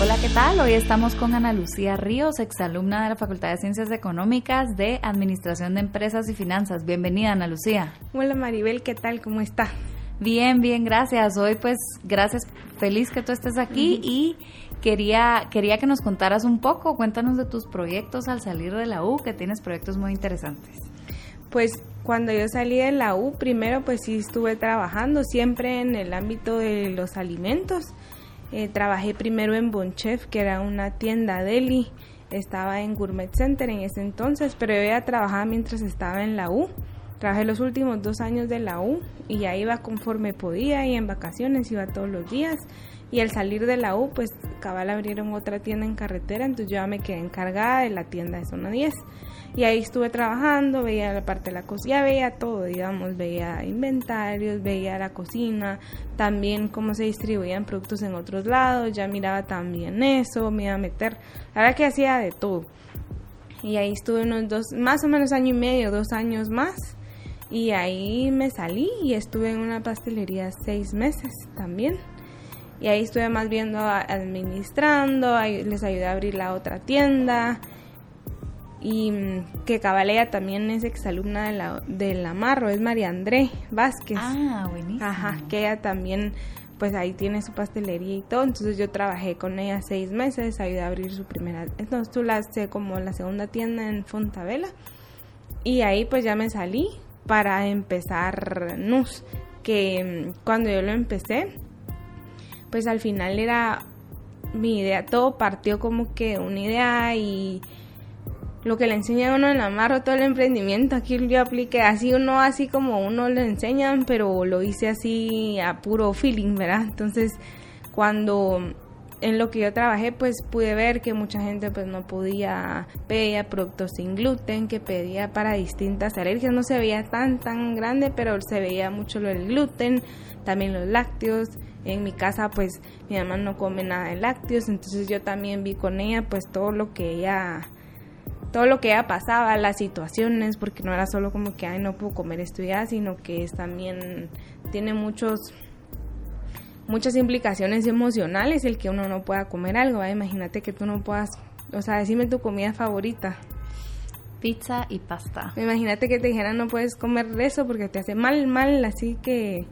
Hola, ¿qué tal? Hoy estamos con Ana Lucía Ríos, exalumna de la Facultad de Ciencias Económicas de Administración de Empresas y Finanzas. Bienvenida, Ana Lucía. Hola, Maribel, ¿qué tal? ¿Cómo está? Bien, bien, gracias. Hoy pues gracias, feliz que tú estés aquí y quería, quería que nos contaras un poco, cuéntanos de tus proyectos al salir de la U, que tienes proyectos muy interesantes. Pues cuando yo salí de la U, primero pues sí estuve trabajando siempre en el ámbito de los alimentos. Eh, trabajé primero en Bonchef, que era una tienda deli. Estaba en Gourmet Center en ese entonces, pero yo ya trabajaba mientras estaba en la U. Trabajé los últimos dos años de la U y ya iba conforme podía y en vacaciones iba todos los días. Y al salir de la U, pues cabal abrieron otra tienda en carretera, entonces yo ya me quedé encargada de la tienda de zona 10. Y ahí estuve trabajando, veía la parte de la cocina, veía todo, digamos, veía inventarios, veía la cocina, también cómo se distribuían productos en otros lados, ya miraba también eso, me iba a meter, la verdad que hacía de todo. Y ahí estuve unos dos, más o menos año y medio, dos años más. Y ahí me salí y estuve en una pastelería seis meses también. Y ahí estuve más viendo administrando, les ayudé a abrir la otra tienda. Y mm, que Cabalea también es exalumna de la, de la Marro, es María André Vázquez. Ah, buenísimo. Ajá, que ella también, pues ahí tiene su pastelería y todo. Entonces yo trabajé con ella seis meses, ayudé a abrir su primera. Entonces tú la haces como la segunda tienda en Fontavela. Y ahí pues ya me salí para empezar NUS, que mm, cuando yo lo empecé, pues al final era mi idea, todo partió como que una idea y lo que le enseña a uno en Amarro, todo el emprendimiento, aquí yo apliqué así uno, así como uno le enseñan, pero lo hice así a puro feeling, ¿verdad? Entonces, cuando en lo que yo trabajé, pues pude ver que mucha gente pues no podía, pedía productos sin gluten, que pedía para distintas alergias, no se veía tan tan grande, pero se veía mucho lo del gluten, también los lácteos, en mi casa pues mi mamá no come nada de lácteos, entonces yo también vi con ella pues todo lo que ella todo lo que ella pasaba, las situaciones, porque no era solo como que ay no puedo comer esto ya, sino que es también tiene muchos muchas implicaciones emocionales el que uno no pueda comer algo, imagínate que tú no puedas, o sea, decime tu comida favorita. Pizza y pasta. Imagínate que te dijeran no puedes comer eso porque te hace mal, mal, así que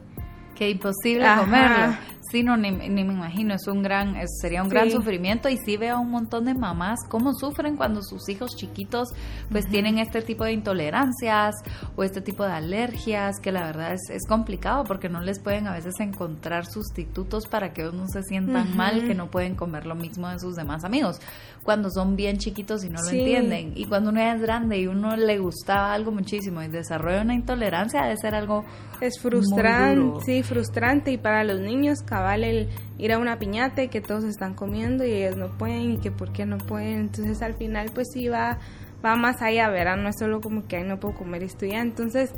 que imposible comerlo. Sí, no, ni, me imagino, es un gran, sería un gran sufrimiento y sí veo a un montón de mamás cómo sufren cuando sus hijos chiquitos pues tienen este tipo de intolerancias o este tipo de alergias, que la verdad es, es complicado porque no les pueden a veces encontrar sustitutos para que ellos no se sientan mal, que no pueden comer lo mismo de sus demás amigos, cuando son bien chiquitos y no lo entienden. Y cuando uno es grande y uno le gustaba algo muchísimo y desarrolla una intolerancia, debe ser algo... Es frustrante, sí, frustrante y para los niños cabal el ir a una piñata y que todos están comiendo y ellos no pueden y que por qué no pueden. Entonces al final pues sí va, va más allá, ¿verdad? No es solo como que Ay, no puedo comer esto ya. Entonces,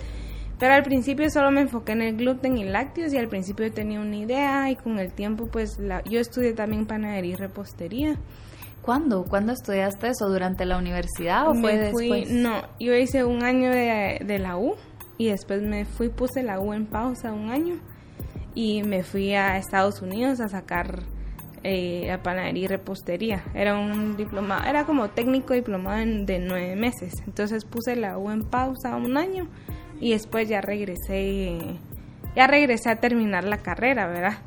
pero al principio solo me enfoqué en el gluten y lácteos y al principio tenía una idea y con el tiempo pues la, yo estudié también panadería y repostería. ¿Cuándo? ¿Cuándo estudiaste eso? ¿Durante la universidad o fue después? No, yo hice un año de, de la U y después me fui, puse la U en pausa un año y me fui a Estados Unidos a sacar eh, a panadería y repostería. Era un diploma, era como técnico diplomado de nueve meses. Entonces puse la U en pausa un año y después ya regresé, ya regresé a terminar la carrera, ¿verdad?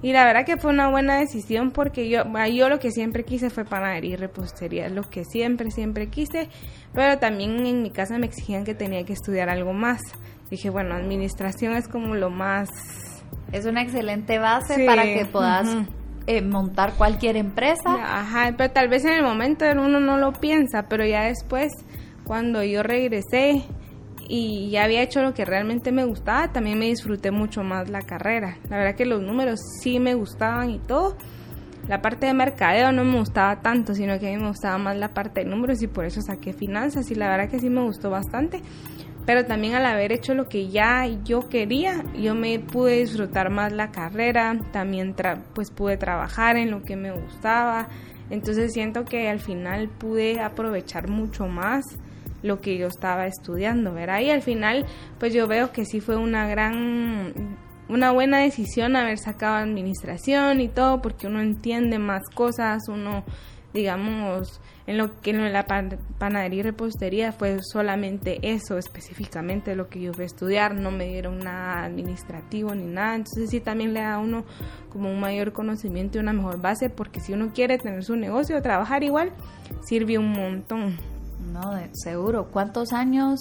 Y la verdad que fue una buena decisión porque yo, yo lo que siempre quise fue panadería y repostería, lo que siempre, siempre quise, pero también en mi casa me exigían que tenía que estudiar algo más. Dije, bueno, administración es como lo más es una excelente base para que puedas eh, montar cualquier empresa. Ajá, pero tal vez en el momento uno no lo piensa, pero ya después, cuando yo regresé y ya había hecho lo que realmente me gustaba, también me disfruté mucho más la carrera. La verdad que los números sí me gustaban y todo, la parte de mercadeo no me gustaba tanto, sino que a mí me gustaba más la parte de números y por eso saqué finanzas y la verdad que sí me gustó bastante. Pero también al haber hecho lo que ya yo quería, yo me pude disfrutar más la carrera, también pues pude trabajar en lo que me gustaba. Entonces siento que al final pude aprovechar mucho más lo que yo estaba estudiando, ¿verdad? Y al final, pues yo veo que sí fue una gran una buena decisión haber sacado administración y todo, porque uno entiende más cosas, uno, digamos, en lo que en la panadería y repostería fue solamente eso específicamente lo que yo fui a estudiar, no me dieron nada administrativo ni nada, entonces sí también le da a uno como un mayor conocimiento y una mejor base, porque si uno quiere tener su negocio, trabajar igual, sirve un montón. No, seguro. ¿Cuántos años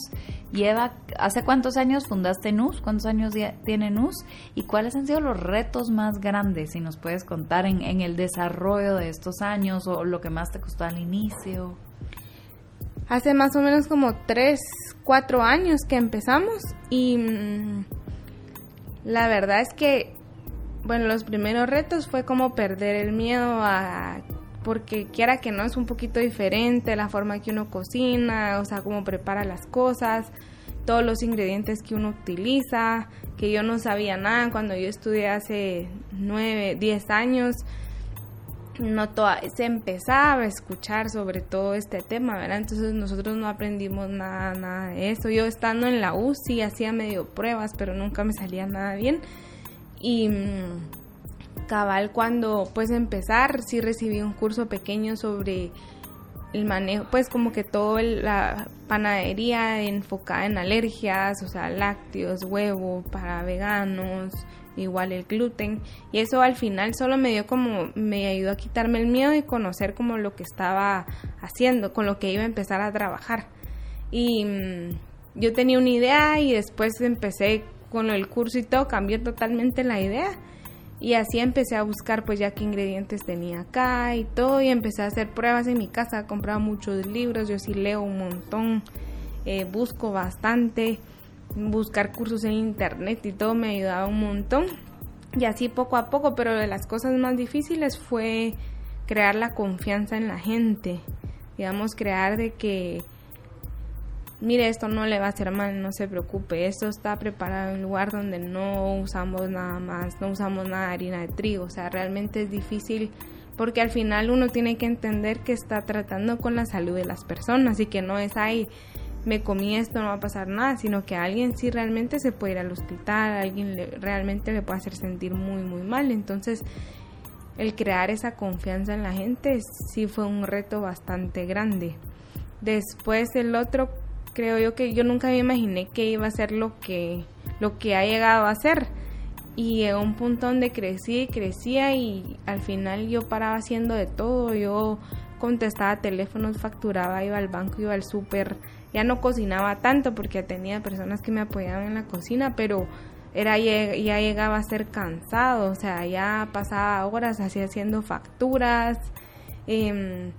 lleva, hace cuántos años fundaste NUS? ¿Cuántos años tiene NUS? ¿Y cuáles han sido los retos más grandes, si nos puedes contar, en, el desarrollo de estos años o lo que más te costó al inicio? Hace más o menos como tres, cuatro años que empezamos y mm, la verdad es que, bueno, los primeros retos fue como perder el miedo a porque quiera que no es un poquito diferente la forma que uno cocina, o sea, cómo prepara las cosas, todos los ingredientes que uno utiliza, que yo no sabía nada cuando yo estudié hace 9, 10 años. No se empezaba a escuchar sobre todo este tema, ¿verdad? Entonces nosotros no aprendimos nada, nada de eso. Yo estando en la UCI hacía medio pruebas, pero nunca me salía nada bien. Y mm, cabal cuando pues empezar sí recibí un curso pequeño sobre el manejo, pues como que toda la panadería enfocada en alergias, o sea, lácteos, huevo para veganos, igual el gluten. Y eso al final solo me dio como, me ayudó a quitarme el miedo y conocer como lo que estaba haciendo, con lo que iba a empezar a trabajar. Y mm, yo tenía una idea y después empecé con el curso y todo, cambió totalmente la idea y así empecé a buscar pues ya qué ingredientes tenía acá y todo y empecé a hacer pruebas en mi casa, compraba muchos libros, yo sí leo un montón, eh, busco bastante, buscar cursos en internet y todo me ayudaba un montón. Y así poco a poco, pero de las cosas más difíciles fue crear la confianza en la gente, digamos crear de que mire, esto no le va a hacer mal, no se preocupe, esto está preparado en un lugar donde no usamos nada más, no usamos nada de harina de trigo, o sea, realmente es difícil porque al final uno tiene que entender que está tratando con la salud de las personas y que no es ahí me comí esto, no va a pasar nada, sino que alguien sí realmente se puede ir al hospital, alguien realmente le puede hacer sentir muy, muy mal. Entonces, el crear esa confianza en la gente sí fue un reto bastante grande. Después el otro creo yo que yo nunca me imaginé que iba a ser lo que, lo que ha llegado a ser. Y llegó un punto donde crecí y crecía y al final yo paraba haciendo de todo. Yo contestaba teléfonos, facturaba, iba al banco, iba al súper. Ya no cocinaba tanto porque tenía personas que me apoyaban en la cocina, pero era ya llegaba a ser cansado. O sea, ya pasaba horas así haciendo facturas. Eh,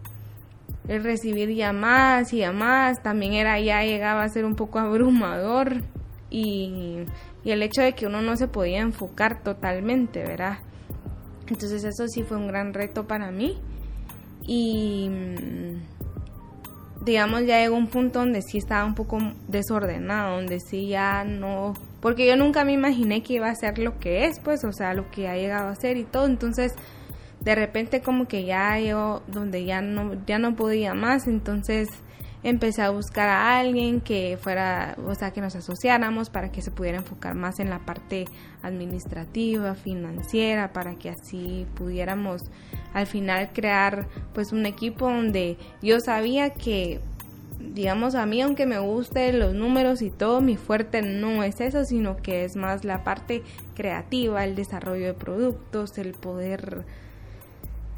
el recibir llamadas y llamadas también era ya llegaba a ser un poco abrumador y, y el hecho de que uno no se podía enfocar totalmente, ¿verdad? Entonces eso sí fue un gran reto para mí y digamos ya llegó un punto donde sí estaba un poco desordenado, donde sí ya no, porque yo nunca me imaginé que iba a ser lo que es, pues, o sea, lo que ha llegado a ser y todo, entonces de repente como que ya yo donde ya no ya no podía más entonces empecé a buscar a alguien que fuera o sea que nos asociáramos para que se pudiera enfocar más en la parte administrativa financiera para que así pudiéramos al final crear pues un equipo donde yo sabía que digamos a mí aunque me guste los números y todo mi fuerte no es eso sino que es más la parte creativa el desarrollo de productos el poder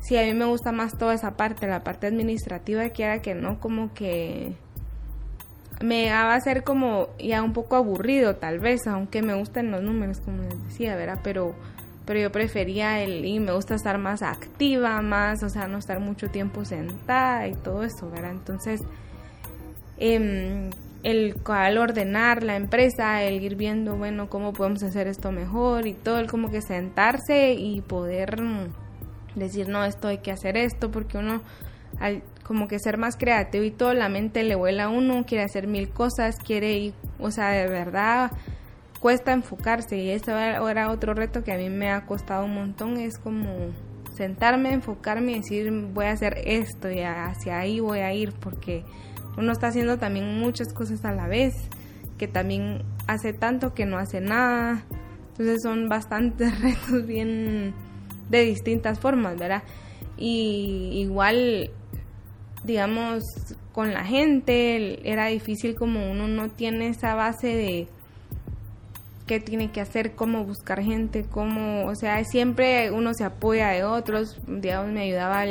sí, a mí me gusta más toda esa parte, la parte administrativa, que era que no, como que me va a ser como ya un poco aburrido tal vez, aunque me gustan los números, como les decía, ¿verdad? Pero, pero yo prefería el, y me gusta estar más activa, más, o sea, no estar mucho tiempo sentada y todo eso, ¿verdad? Entonces, eh, el al ordenar la empresa, el ir viendo, bueno, cómo podemos hacer esto mejor y todo, el como que sentarse y poder decir, no, esto hay que hacer esto, porque uno, al como que ser más creativo y todo, la mente le vuela a uno, quiere hacer mil cosas, quiere ir, o sea, de verdad cuesta enfocarse. Y eso era otro reto que a mí me ha costado un montón, es como sentarme, enfocarme y decir voy a hacer esto y hacia ahí voy a ir porque uno está haciendo también muchas cosas a la vez, que también hace tanto que no hace nada, entonces son bastantes retos bien de distintas formas, ¿verdad? Y igual, digamos, con la gente era difícil como uno no tiene esa base de qué tiene que hacer, cómo buscar gente, cómo, o sea, siempre uno se apoya de otros, digamos, me ayudaba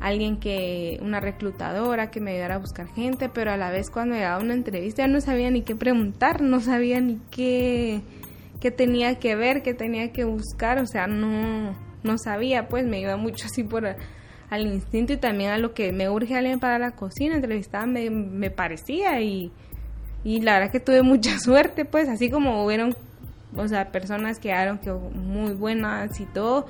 alguien que, una reclutadora que me ayudara a buscar gente, pero a la vez cuando llegaba una entrevista ya no sabía ni qué preguntar, no sabía ni qué, qué tenía que ver, qué tenía que buscar, o sea, no, no sabía, pues me iba mucho así por al instinto y también a lo que me urge alguien para la cocina, entrevistaba me, me parecía y, y la verdad que tuve mucha suerte, pues así como hubieron o sea, personas quedaron que muy buenas y todo.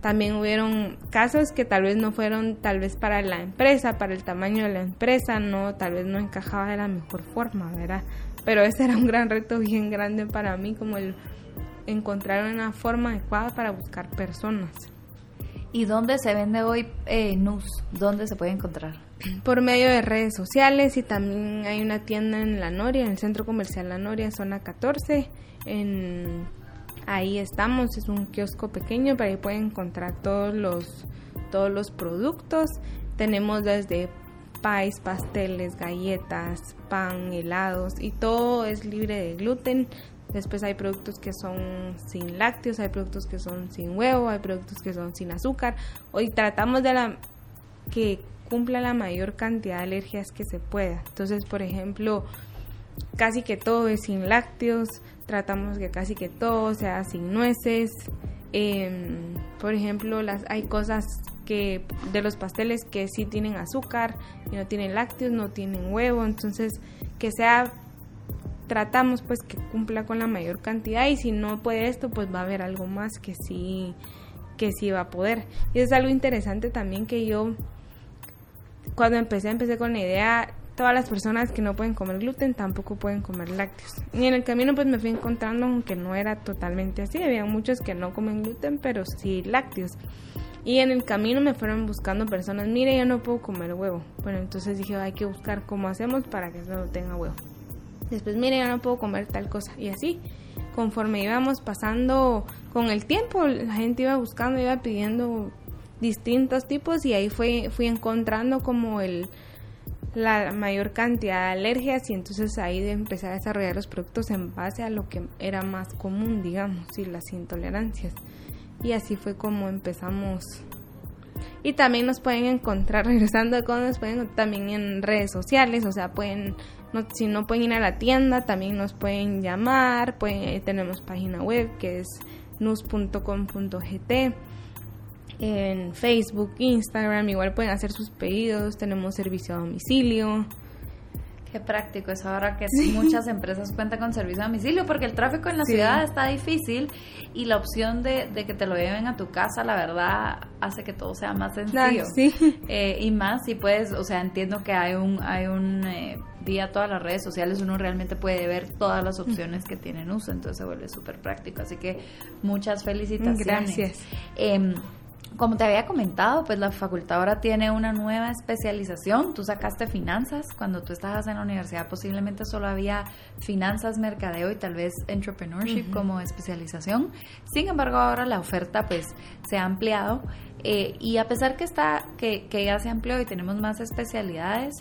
También hubieron casos que tal vez no fueron tal vez para la empresa, para el tamaño de la empresa, no, tal vez no encajaba de la mejor forma, ¿verdad? Pero ese era un gran reto bien grande para mí, como el encontrar una forma adecuada para buscar personas. ¿Y dónde se vende hoy eh, NUS? ¿Dónde se puede encontrar? Por medio de redes sociales y también hay una tienda en La Noria, en el Centro Comercial La Noria, zona 14 en, ahí estamos, es un kiosco pequeño, para ahí pueden encontrar todos los, todos los productos. Tenemos desde pies, pasteles, galletas, pan, helados y todo es libre de gluten. Después hay productos que son sin lácteos, hay productos que son sin huevo, hay productos que son sin azúcar. Hoy tratamos de la que cumpla la mayor cantidad de alergias que se pueda. Entonces, por ejemplo, casi que todo es sin lácteos, tratamos que casi que todo sea sin nueces. Em, por ejemplo, las hay cosas que de los pasteles que sí tienen azúcar y no tienen lácteos, no tienen huevo, entonces que sea tratamos pues que cumpla con la mayor cantidad y si no puede esto pues va a haber algo más que sí que sí va a poder. Y es algo interesante también que yo cuando empecé empecé con la idea todas las personas que no pueden comer gluten tampoco pueden comer lácteos. Y en el camino pues me fui encontrando que no era totalmente así, había muchos que no comen gluten pero sí lácteos. Y en el camino me fueron buscando personas, mire, yo no puedo comer huevo. Bueno, entonces dije, hay que buscar cómo hacemos para que no tenga huevo. Después, mire, yo no puedo comer tal cosa. Y así, conforme íbamos pasando con el tiempo, la gente iba buscando, iba pidiendo distintos tipos y ahí fue, fui encontrando como el, la mayor cantidad de alergias y entonces ahí de a desarrollar los productos en base a lo que era más común, digamos, y las intolerancias. Y así fue como empezamos. Y también nos pueden encontrar, regresando con nos pueden también en redes sociales, o sea, pueden, no, si no pueden ir a la tienda, también nos pueden llamar, pueden, tenemos página web que es nus.com.gt en Facebook, Instagram, igual pueden hacer sus pedidos, tenemos servicio a domicilio. Qué práctico es ahora que muchas empresas cuentan con servicio a domicilio porque el tráfico en la ciudad está difícil y la opción de, que te lo lleven a tu casa, la verdad, hace que todo sea más sencillo. Eh, y más si puedes, o sea, entiendo que hay un, hay un eh, día todas las redes sociales, uno realmente puede ver todas las opciones que tienen uso, entonces se vuelve súper práctico. Así que muchas felicitaciones. Gracias. Em, como te había comentado, pues la facultad ahora tiene una nueva especialización. Tú sacaste finanzas. Cuando tú estabas en la universidad posiblemente solo había finanzas, mercadeo y tal vez entrepreneurship como especialización. Sin embargo, ahora la oferta pues se ha ampliado. Eh, y a pesar que, está, que, que ya se amplió y tenemos más especialidades,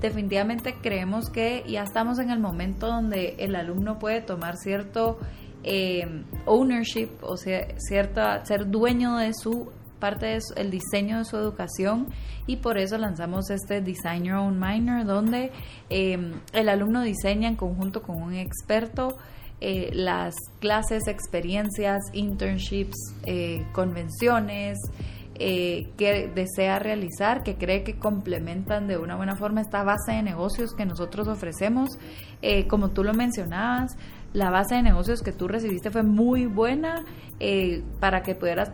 definitivamente creemos que ya estamos en el momento donde el alumno puede tomar cierto eh, ownership, o sea, cierta, ser dueño de su parte del diseño de su educación y por eso lanzamos este Design Your Own Minor donde em, el alumno diseña en conjunto con un experto eh, las clases, experiencias, internships, eh, convenciones, eh, que desea realizar, que cree que complementan de una buena forma esta base de negocios que nosotros ofrecemos. como tú lo mencionabas, la base de negocios que tú recibiste fue muy buena para que pudieras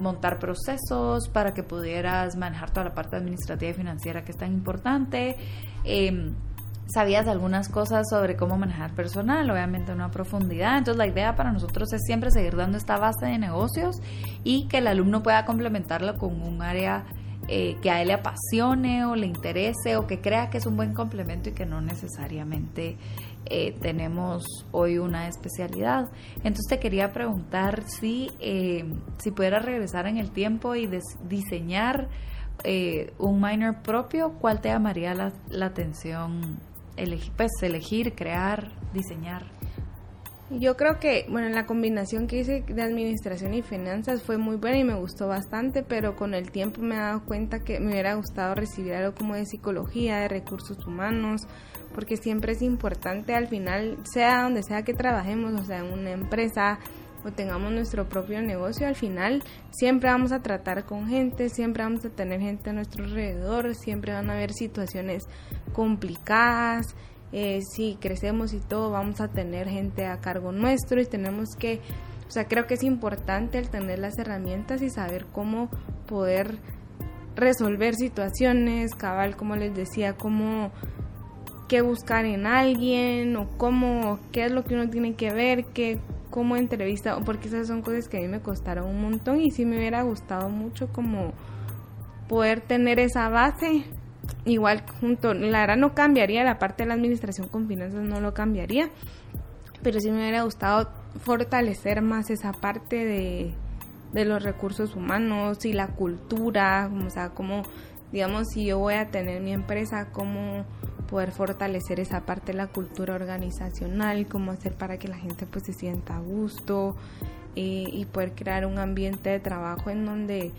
montar procesos, para que pudieras manejar toda la parte administrativa y financiera que es tan importante. Em, sabías algunas cosas sobre cómo manejar personal, obviamente una profundidad. Entonces la idea para nosotros es siempre seguir dando esta base de negocios y que el alumno pueda complementarlo con un área eh, que a él le apasione o le interese o que crea que es un buen complemento y que no necesariamente eh, tenemos hoy una especialidad. Entonces te quería preguntar si, eh, si pudieras regresar en el tiempo y diseñar un minor propio, ¿cuál te llamaría la, la atención elegir, pues, elegir, crear, diseñar? Yo creo que, bueno, la combinación que hice de administración y finanzas fue muy buena y me gustó bastante, pero con el tiempo me he dado cuenta que me hubiera gustado recibir algo como de psicología, de recursos humanos, porque siempre es importante al final, sea donde sea que trabajemos, o sea, en una empresa, o tengamos nuestro propio negocio, al final siempre vamos a tratar con gente, siempre vamos a tener gente a nuestro alrededor, siempre van a haber situaciones complicadas, eh, si crecemos y todo vamos a tener gente a cargo nuestro y tenemos que, o sea, creo que es importante el tener las herramientas y saber cómo poder resolver situaciones, cabal, como les decía, cómo qué buscar en alguien o cómo, qué es lo que uno tiene que ver, qué como entrevista, porque esas son cosas que a mí me costaron un montón y sí me hubiera gustado mucho como poder tener esa base. Igual junto, la verdad no cambiaría la parte de la administración con finanzas, no lo cambiaría, pero sí me hubiera gustado fortalecer más esa parte de, de los recursos humanos y la cultura, o sea, como, digamos, si yo voy a tener mi empresa, como poder fortalecer esa parte de la cultura organizacional, cómo hacer para que la gente pues se sienta a gusto eh, y poder crear un ambiente de trabajo en donde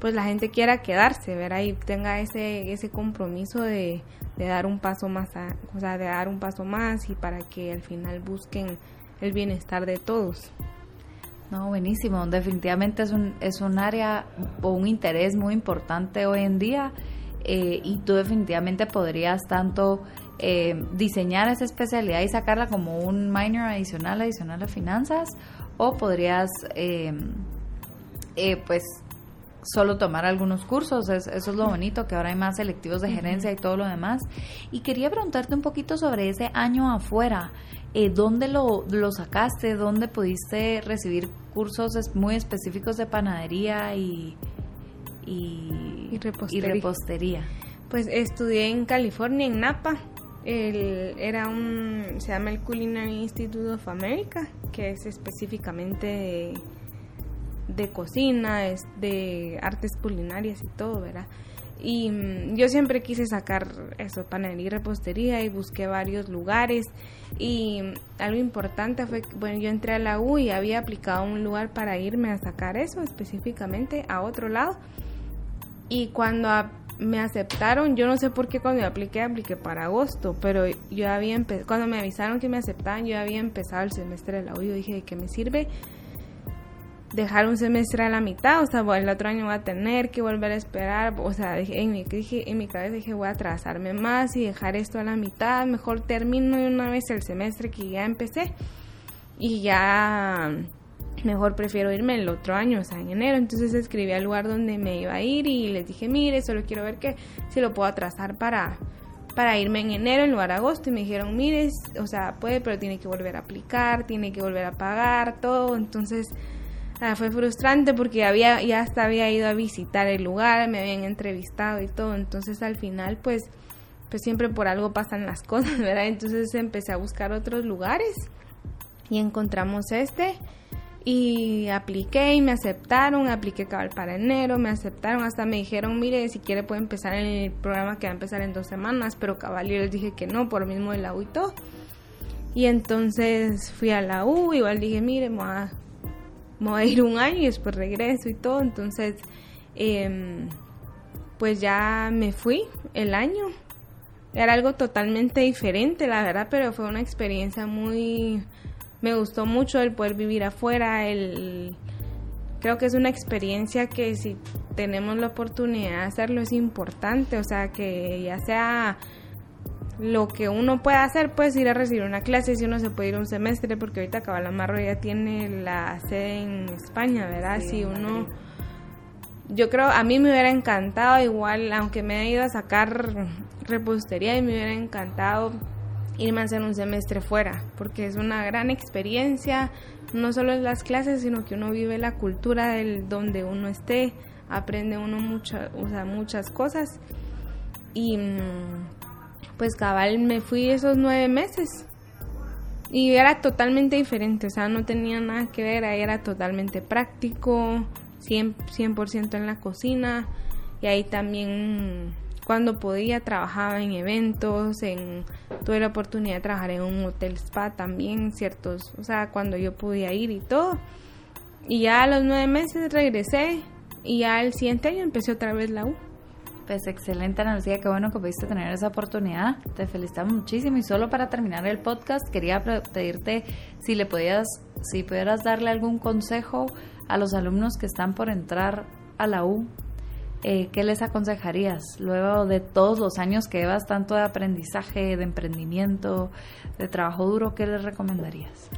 pues la gente quiera quedarse, ¿verdad? Y tenga ese, ese compromiso de, dar un paso más, o sea, de dar un paso más y para que al final busquen el bienestar de todos. No, buenísimo. Definitivamente es un, es un área o un interés muy importante hoy en día eh, y tú definitivamente podrías tanto eh, diseñar esa especialidad y sacarla como un minor adicional, adicional a finanzas, o podrías eh, pues solo tomar algunos cursos, eso es lo bonito, que ahora hay más selectivos de gerencia y todo lo demás. Y quería preguntarte un poquito sobre ese año afuera. ¿Dónde lo, lo, sacaste? ¿Dónde pudiste recibir cursos muy específicos de panadería y, y, repostería. Pues estudié en California, en Napa. El, era un, se llama el Culinary Institute of America, que es específicamente de, cocina, es de artes culinarias y todo, ¿verdad? Y mm, yo siempre quise sacar eso, panadería y repostería y busqué varios lugares. Y algo importante fue, bueno, yo entré a la U y había aplicado un lugar para irme a sacar eso específicamente a otro lado. Y cuando me aceptaron, yo no sé por qué cuando me apliqué, apliqué para agosto, pero yo había cuando me avisaron que me aceptaban, yo había empezado el semestre de la U, yo dije, ¿qué me sirve? dejar un semestre a la mitad, o sea, el otro año voy a tener que volver a esperar, o sea, en mi, dije, en mi cabeza dije, voy a atrasarme más y dejar esto a la mitad, mejor termino de una vez el semestre que ya empecé y ya mejor prefiero irme el otro año, o sea, en enero. Entonces escribí al lugar donde me iba a ir y les dije, mire, solo quiero ver que si lo puedo atrasar para, para irme en enero en lugar de agosto. Y me dijeron, mire, o sea, puede, pero tiene que volver a aplicar, tiene que volver a pagar, todo. Entonces ah, fue frustrante porque había, ya hasta había ido a visitar el lugar, me habían entrevistado y todo. Entonces al final, pues, pues siempre por algo pasan las cosas, ¿verdad? Entonces empecé a buscar otros lugares y encontramos este y apliqué y me aceptaron, apliqué cabal para enero, me aceptaron, hasta me dijeron, mire, si quiere puede empezar el programa que va a empezar en dos semanas, pero cabal yo les dije que no, por mismo de la U y todo. Y entonces fui a la U, igual dije, mire, me voy a, ir un año y después regreso y todo, entonces em, pues ya me fui el año. Era algo totalmente diferente, la verdad, pero fue una experiencia muy me gustó mucho el poder vivir afuera, el creo que es una experiencia que si tenemos la oportunidad de hacerlo es importante, o sea, que ya sea lo que uno puede hacer, pues ir a recibir una clase, si uno se puede ir un semestre, porque ahorita Cabalamarro ya tiene la sede en España, ¿verdad? si uno... Yo creo, a mí me hubiera encantado, igual, aunque me haya ido a sacar repostería, y me hubiera encantado irme a hacer un semestre fuera, porque es una gran experiencia, no solo en las clases, sino que uno vive la cultura del donde uno esté, aprende uno mucha, o sea, muchas cosas. Y mm, pues cabal me fui esos nueve meses y era totalmente diferente, o sea, no tenía nada que ver, ahí era totalmente práctico, 100%, 100 en la cocina y ahí también cuando podía trabajaba en eventos, en tuve la oportunidad de trabajar en un hotel spa también, ciertos, o sea, cuando yo podía ir y todo. Y ya a los nueve meses regresé y ya el siguiente año empecé otra vez la U. Pues excelente, Ana Lucía, qué bueno que pudiste tener esa oportunidad. Te felicitamos muchísimo. Y solo para terminar el podcast, quería pedirte si le podías, si pudieras darle algún consejo a los alumnos que están por entrar a la U eh, ¿qué les aconsejarías luego de todos los años que llevas tanto de aprendizaje, de emprendimiento, de trabajo duro? ¿Qué les recomendarías?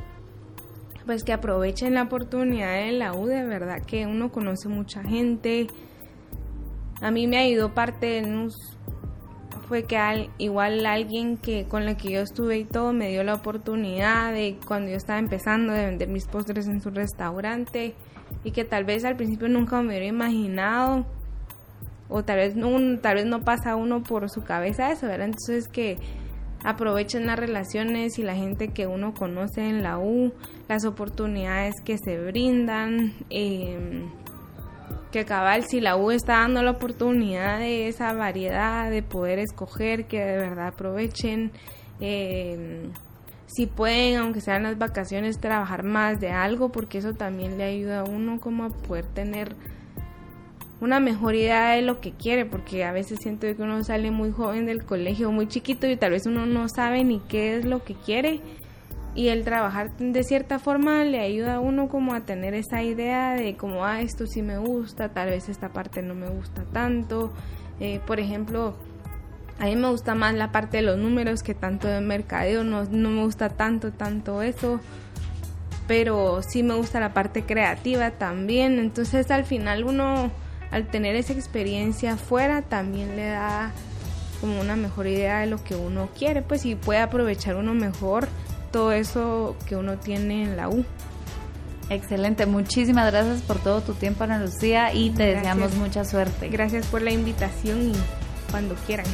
Pues que aprovechen la oportunidad de la U, de verdad que uno conoce mucha gente. A mí me ayudó parte de NUS, fue que al, igual alguien que con la que yo estuve y todo me dio la oportunidad de cuando yo estaba empezando de vender mis postres en su restaurante y que tal vez al principio nunca me hubiera imaginado o tal vez no, tal vez no pasa uno por su cabeza eso, ¿verdad? Entonces que aprovechen las relaciones y la gente que uno conoce en la U, las oportunidades que se brindan, em, que cabal si la U está dando la oportunidad de esa variedad de poder escoger, que de verdad aprovechen. Em, si pueden, aunque sean las vacaciones, trabajar más de algo, porque eso también le ayuda a uno como a poder tener una mejor idea de lo que quiere, porque a veces siento que uno sale muy joven del colegio, muy chiquito y tal vez uno no sabe ni qué es lo que quiere y el trabajar de cierta forma le ayuda a uno como a tener esa idea de como, ah, esto sí me gusta, tal vez esta parte no me gusta tanto. Eh, por ejemplo, a mí me gusta más la parte de los números que tanto de mercadeo, no, no me gusta tanto, tanto eso pero sí me gusta la parte creativa también, entonces al final uno al tener esa experiencia afuera también le da como una mejor idea de lo que uno quiere, pues y puede aprovechar uno mejor todo eso que uno tiene en la U. Excelente, muchísimas gracias por todo tu tiempo Ana Lucía y te deseamos mucha suerte. Gracias por la invitación y cuando quieran.